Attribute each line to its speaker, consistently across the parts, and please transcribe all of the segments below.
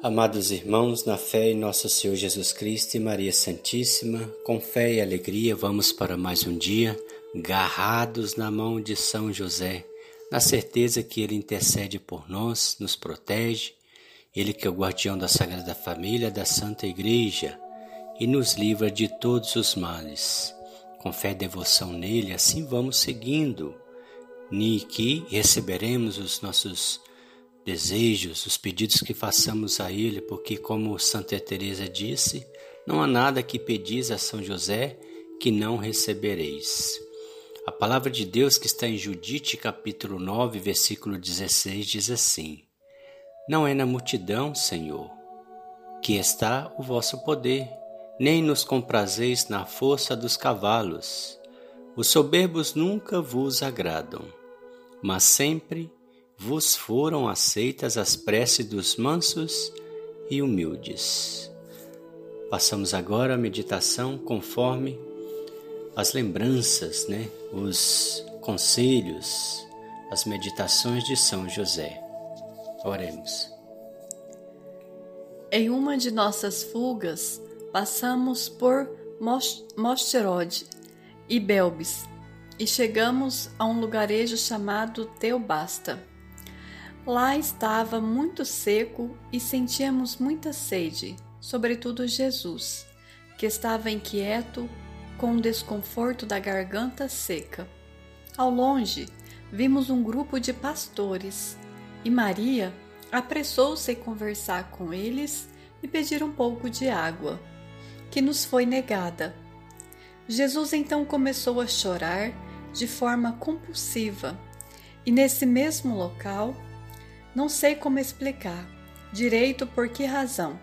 Speaker 1: Amados irmãos, na fé em nosso Senhor Jesus Cristo e Maria Santíssima, com fé e alegria vamos para mais um dia, garrados na mão de São José, na certeza que Ele intercede por nós, nos protege, Ele que é o guardião da Sagrada Família, da Santa Igreja, e nos livra de todos os males. Com fé e devoção nele, assim vamos seguindo, e que receberemos os nossos desejos, os pedidos que façamos a Ele, porque, como Santa Teresa disse, não há nada que pedis a São José que não recebereis. A palavra de Deus que está em Judite, capítulo 9, versículo 16, diz assim: Não é na multidão, Senhor, que está o vosso poder, nem nos comprazeis na força dos cavalos. Os soberbos nunca vos agradam, mas sempre vos foram aceitas as preces dos mansos e humildes. Passamos agora a meditação conforme as lembranças, né, os conselhos, as meditações de São José. Oremos.
Speaker 2: Em uma de nossas fugas, passamos por Mosterode e Belbis e chegamos a um lugarejo chamado Teobasta. Lá estava muito seco e sentíamos muita sede, sobretudo Jesus, que estava inquieto com o desconforto da garganta seca. Ao longe, vimos um grupo de pastores e Maria apressou-se a conversar com eles e pedir um pouco de água, que nos foi negada. Jesus então começou a chorar de forma compulsiva e nesse mesmo local não sei como explicar direito por que razão,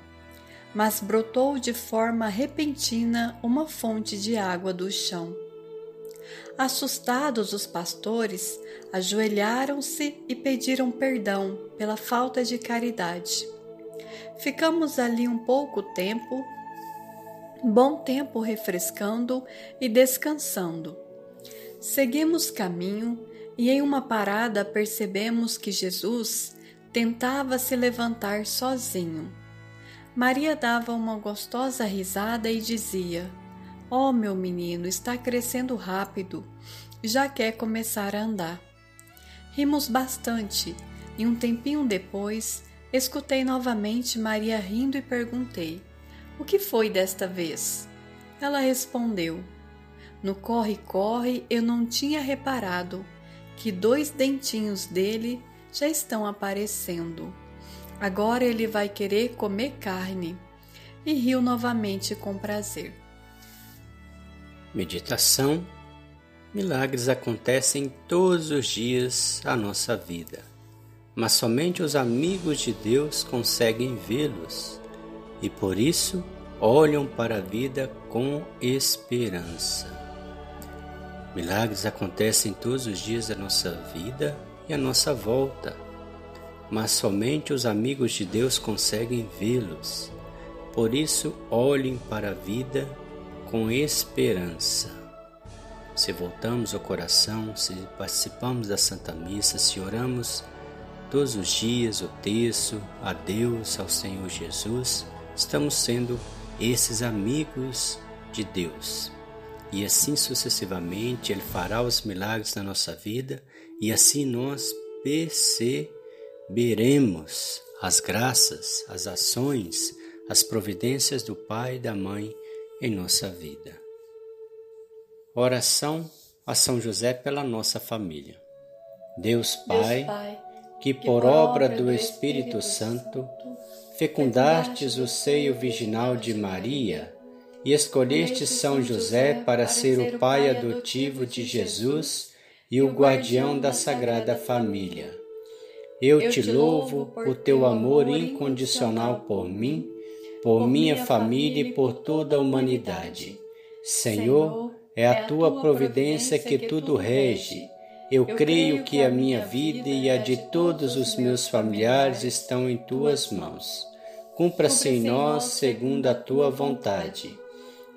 Speaker 2: mas brotou de forma repentina uma fonte de água do chão. Assustados, os pastores ajoelharam-se e pediram perdão pela falta de caridade. Ficamos ali um pouco tempo, bom tempo refrescando e descansando. Seguimos caminho e em uma parada percebemos que Jesus tentava se levantar sozinho. Maria dava uma gostosa risada e dizia: Oh, meu menino, está crescendo rápido, já quer começar a andar. Rimos bastante e um tempinho depois escutei novamente Maria rindo e perguntei: O que foi desta vez? Ela respondeu: No corre-corre eu não tinha reparado que dois dentinhos dele já estão aparecendo. Agora ele vai querer comer carne. E riu novamente com prazer.
Speaker 1: Meditação. Milagres acontecem todos os dias da nossa vida, mas somente os amigos de Deus conseguem vê-los e por isso olham para a vida com esperança. Milagres acontecem todos os dias da nossa vida e à nossa volta, mas somente os amigos de Deus conseguem vê-los. Por isso, olhem para a vida com esperança. Se voltamos ao coração, se participamos da Santa Missa, se oramos todos os dias o texto a Deus, ao Senhor Jesus, estamos sendo esses amigos de Deus. E assim sucessivamente Ele fará os milagres na nossa vida e assim nós perceberemos as graças, as ações, as providências do Pai e da Mãe em nossa vida. Oração a São José pela nossa família. Deus Pai, Deus Pai que por obra do Espírito Santo fecundastes o seio virginal de Maria e escolheste São José para ser o pai adotivo de Jesus e o guardião da Sagrada Família. Eu te louvo por teu amor incondicional por mim, por minha família e por toda a humanidade. Senhor, é a tua providência que tudo rege. Eu creio que a minha vida e a de todos os meus familiares estão em tuas mãos. Cumpra-se em nós segundo a tua vontade.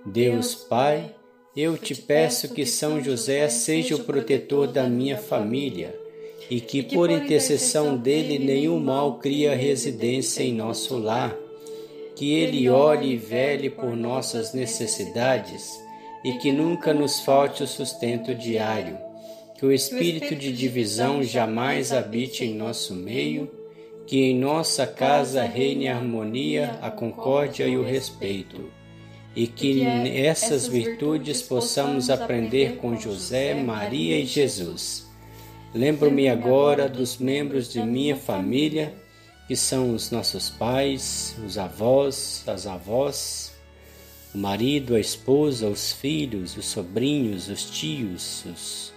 Speaker 1: Deus Pai, eu te peço que São José seja o protetor da minha família e que por intercessão dele nenhum mal cria residência em nosso lar. Que ele olhe e vele por nossas necessidades e que nunca nos falte o sustento diário. Que o espírito de divisão jamais habite em nosso meio. Que em nossa casa reine a harmonia, a concórdia e o respeito e que nessas virtudes possamos aprender com José, Maria e Jesus. Lembro-me agora dos membros de minha família, que são os nossos pais, os avós, as avós, o marido, a esposa, os filhos, os sobrinhos, os tios, os,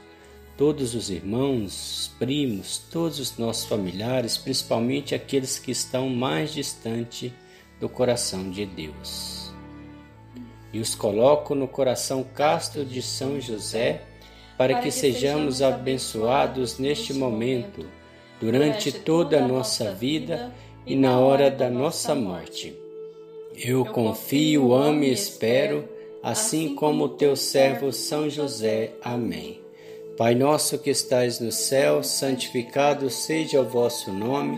Speaker 1: todos os irmãos, os primos, todos os nossos familiares, principalmente aqueles que estão mais distante do coração de Deus e os coloco no coração casto de São José, para que sejamos abençoados neste momento, durante toda a nossa vida e na hora da nossa morte. Eu confio, amo e espero, assim como o teu servo São José. Amém. Pai nosso que estais no céu, santificado seja o vosso nome.